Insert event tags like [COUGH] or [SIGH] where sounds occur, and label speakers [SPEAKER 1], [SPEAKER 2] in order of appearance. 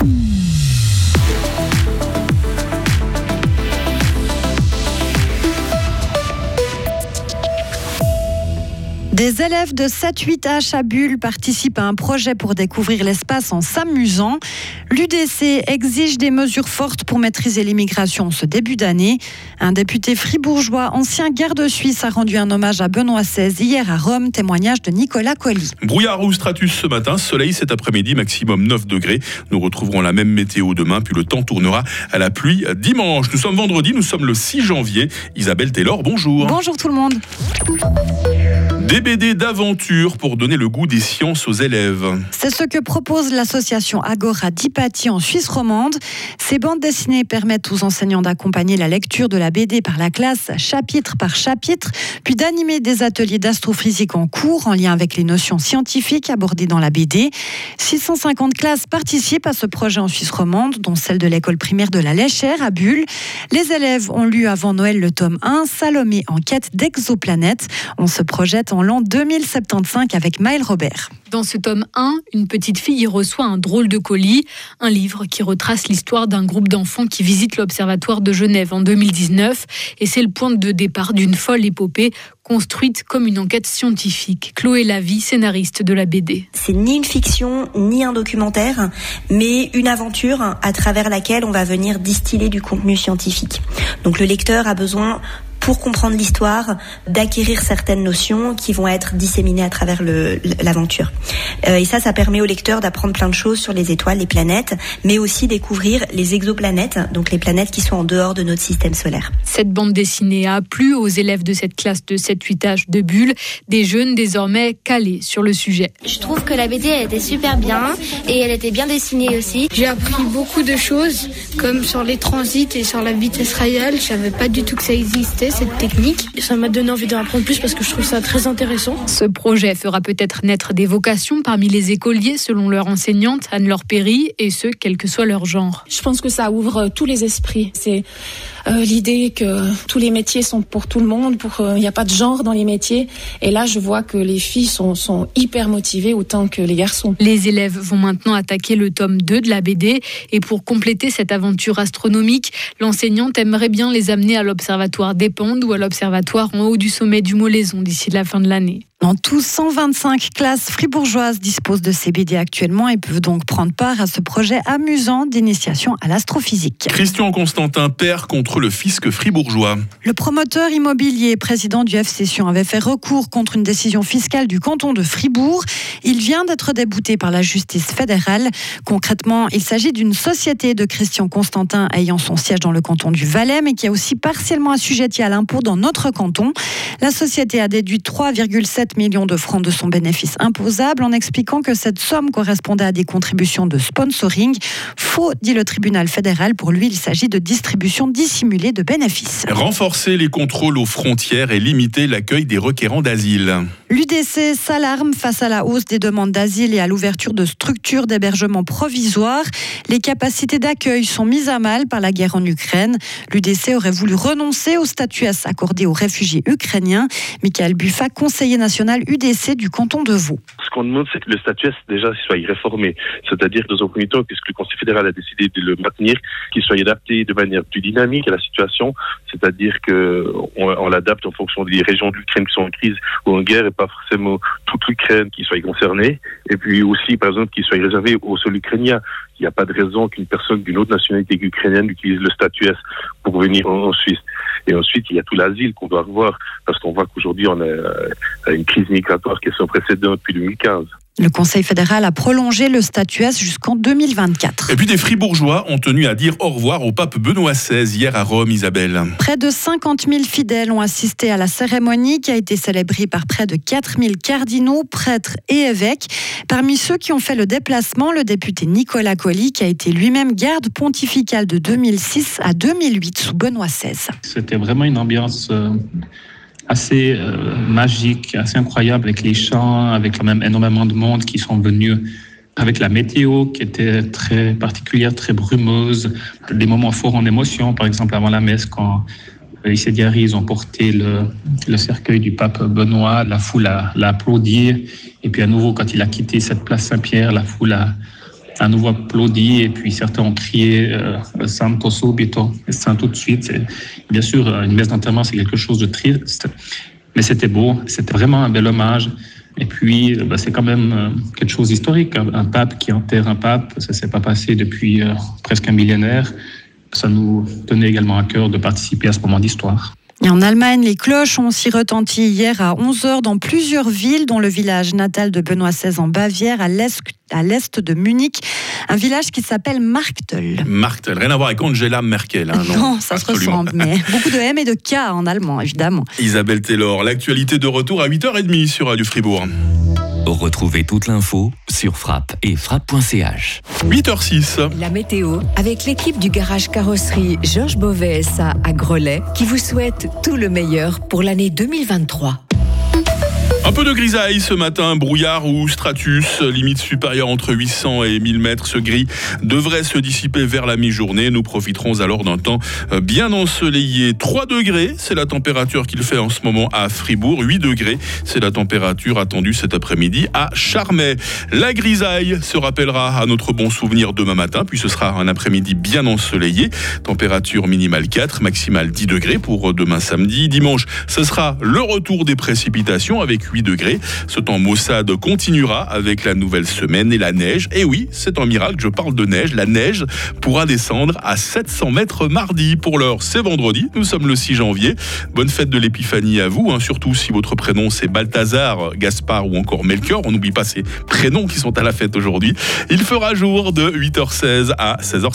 [SPEAKER 1] Mm. Des élèves de 7-8H à Bulle participent à un projet pour découvrir l'espace en s'amusant. L'UDC exige des mesures fortes pour maîtriser l'immigration ce début d'année. Un député fribourgeois, ancien garde suisse, a rendu un hommage à Benoît XVI hier à Rome, témoignage de Nicolas Colli.
[SPEAKER 2] Brouillard ou stratus ce matin, soleil cet après-midi, maximum 9 degrés. Nous retrouverons la même météo demain, puis le temps tournera à la pluie dimanche. Nous sommes vendredi, nous sommes le 6 janvier. Isabelle Taylor, bonjour.
[SPEAKER 1] Bonjour tout le monde.
[SPEAKER 2] Des BD d'aventure pour donner le goût des sciences aux élèves.
[SPEAKER 1] C'est ce que propose l'association Agora d'Hypatie en Suisse romande. Ces bandes dessinées permettent aux enseignants d'accompagner la lecture de la BD par la classe chapitre par chapitre, puis d'animer des ateliers d'astrophysique en cours en lien avec les notions scientifiques abordées dans la BD. 650 classes participent à ce projet en Suisse romande, dont celle de l'école primaire de la Léchère à Bulle. Les élèves ont lu avant Noël le tome 1, Salomé en quête d'exoplanètes. On se projette en l'an 2075 avec Maël Robert.
[SPEAKER 3] Dans ce tome 1, une petite fille y reçoit un drôle de colis, un livre qui retrace l'histoire d'un groupe d'enfants qui visite l'Observatoire de Genève en 2019. Et c'est le point de départ d'une folle épopée construite comme une enquête scientifique. Chloé Lavie, scénariste de la BD.
[SPEAKER 4] C'est ni une fiction, ni un documentaire, mais une aventure à travers laquelle on va venir distiller du contenu scientifique. Donc le lecteur a besoin pour comprendre l'histoire, d'acquérir certaines notions qui vont être disséminées à travers l'aventure. Euh, et ça, ça permet au lecteur d'apprendre plein de choses sur les étoiles, les planètes, mais aussi découvrir les exoplanètes, donc les planètes qui sont en dehors de notre système solaire.
[SPEAKER 3] Cette bande dessinée a plu aux élèves de cette classe de 7-8 âges de Bulle, des jeunes désormais calés sur le sujet.
[SPEAKER 5] Je trouve que la BD elle était super bien et elle était bien dessinée aussi.
[SPEAKER 6] J'ai appris beaucoup de choses, comme sur les transits et sur la vitesse réelle. Je savais pas du tout que ça existait cette technique. Ça m'a donné envie d'en apprendre plus parce que je trouve ça très intéressant.
[SPEAKER 3] Ce projet fera peut-être naître des vocations parmi les écoliers selon leur enseignante Anne-Laure Perry et ce, quel que soit leur genre.
[SPEAKER 7] Je pense que ça ouvre tous les esprits. C'est euh, l'idée que tous les métiers sont pour tout le monde, pour euh, il n'y a pas de genre dans les métiers. Et là, je vois que les filles sont, sont hyper motivées autant que les garçons.
[SPEAKER 3] Les élèves vont maintenant attaquer le tome 2 de la BD et pour compléter cette aventure astronomique, l'enseignante aimerait bien les amener à l'observatoire d'Épande ou à l'observatoire en haut du sommet du Molaison d'ici la fin de l'année.
[SPEAKER 1] En tout, 125 classes fribourgeoises disposent de CBD actuellement et peuvent donc prendre part à ce projet amusant d'initiation à l'astrophysique.
[SPEAKER 2] Christian Constantin perd contre le fisc fribourgeois.
[SPEAKER 1] Le promoteur immobilier président du F Session avait fait recours contre une décision fiscale du canton de Fribourg. Il vient d'être débouté par la justice fédérale. Concrètement, il s'agit d'une société de Christian Constantin ayant son siège dans le canton du Valais, mais qui est aussi partiellement assujettie à l'impôt dans notre canton. La société a déduit 3,7 millions de francs de son bénéfice imposable en expliquant que cette somme correspondait à des contributions de sponsoring. Faux, dit le tribunal fédéral. Pour lui, il s'agit de distribution dissimulée de bénéfices.
[SPEAKER 2] Renforcer les contrôles aux frontières et limiter l'accueil des requérants d'asile.
[SPEAKER 1] L'UDC s'alarme face à la hausse des demandes d'asile et à l'ouverture de structures d'hébergement provisoires. Les capacités d'accueil sont mises à mal par la guerre en Ukraine. L'UDC aurait voulu renoncer au statut S accordé aux réfugiés ukrainiens. Michael Buffa, conseiller national UDC du canton de Vaud.
[SPEAKER 8] Ce qu'on demande, c'est que le statut déjà soit réformé. C'est-à-dire que dans un premier temps, puisque le Conseil fédéral a décidé de le maintenir, qu'il soit adapté de manière plus dynamique à la situation, c'est-à-dire qu'on on, l'adapte en fonction des régions d'Ukraine qui sont en crise ou en guerre pas forcément toute l'Ukraine qui soit concernée. Et puis aussi, par exemple, qu'il soit réservé au sol ukrainien. Il n'y a pas de raison qu'une personne d'une autre nationalité qu'ukrainienne utilise le statut S pour venir en Suisse. Et ensuite, il y a tout l'asile qu'on doit revoir, parce qu'on voit qu'aujourd'hui, on a une crise migratoire qui est sans précédent depuis 2015.
[SPEAKER 1] Le Conseil fédéral a prolongé le statut S jusqu'en 2024.
[SPEAKER 2] Et puis des Fribourgeois ont tenu à dire au revoir au pape Benoît XVI hier à Rome, Isabelle.
[SPEAKER 1] Près de 50 000 fidèles ont assisté à la cérémonie qui a été célébrée par près de 4 000 cardinaux, prêtres et évêques. Parmi ceux qui ont fait le déplacement, le député Nicolas Colli, qui a été lui-même garde pontificale de 2006 à 2008 sous Benoît XVI.
[SPEAKER 9] C'était vraiment une ambiance euh, assez euh, magique, assez incroyable avec les chants, avec quand même énormément de monde qui sont venus avec la météo qui était très particulière, très brumeuse, des moments forts en émotion, par exemple avant la messe quand les Sédiaris ils ont porté le, le, cercueil du pape Benoît, la foule l'a applaudi, et puis à nouveau quand il a quitté cette place Saint-Pierre, la foule a, à nouveau applaudi et puis certains ont crié euh, Santo subito, Saint tout de suite. bien sûr, une messe d'enterrement, c'est quelque chose de triste, mais c'était beau, c'était vraiment un bel hommage. Et puis, bah, c'est quand même euh, quelque chose d'historique. Un, pape qui enterre un pape, ça s'est pas passé depuis euh, presque un millénaire. Ça nous tenait également à cœur de participer à ce moment d'histoire.
[SPEAKER 1] Et en Allemagne, les cloches ont aussi retenti hier à 11h dans plusieurs villes, dont le village natal de Benoît XVI en Bavière, à l'est de Munich, un village qui s'appelle Marktel.
[SPEAKER 2] Marktel, rien à voir avec Angela Merkel. Hein, [LAUGHS]
[SPEAKER 1] non, ça se ressemble, mais [LAUGHS] beaucoup de M et de K en allemand, évidemment.
[SPEAKER 2] Isabelle Taylor, l'actualité de retour à 8h30 sur Radio Fribourg.
[SPEAKER 10] Retrouvez toute l'info sur frappe et frappe.ch.
[SPEAKER 2] 8h06.
[SPEAKER 11] La météo avec l'équipe du garage carrosserie Georges Beauvais à Grelais qui vous souhaite tout le meilleur pour l'année 2023.
[SPEAKER 2] Un peu de grisaille ce matin, brouillard ou stratus, limite supérieure entre 800 et 1000 mètres. Ce gris devrait se dissiper vers la mi-journée. Nous profiterons alors d'un temps euh, bien ensoleillé. 3 degrés, c'est la température qu'il fait en ce moment à Fribourg. 8 degrés, c'est la température attendue cet après-midi à Charmey. La grisaille se rappellera à notre bon souvenir demain matin, puis ce sera un après-midi bien ensoleillé. Température minimale 4, maximale 10 degrés pour demain samedi. Dimanche, ce sera le retour des précipitations avec 8 degrés. Ce temps maussade continuera avec la nouvelle semaine et la neige. Et oui, c'est un miracle, je parle de neige. La neige pourra descendre à 700 mètres mardi. Pour l'heure, c'est vendredi, nous sommes le 6 janvier. Bonne fête de l'épiphanie à vous, hein. surtout si votre prénom c'est Balthazar, Gaspard ou encore Melchior. On n'oublie pas ces prénoms qui sont à la fête aujourd'hui. Il fera jour de 8h16 à 16h50.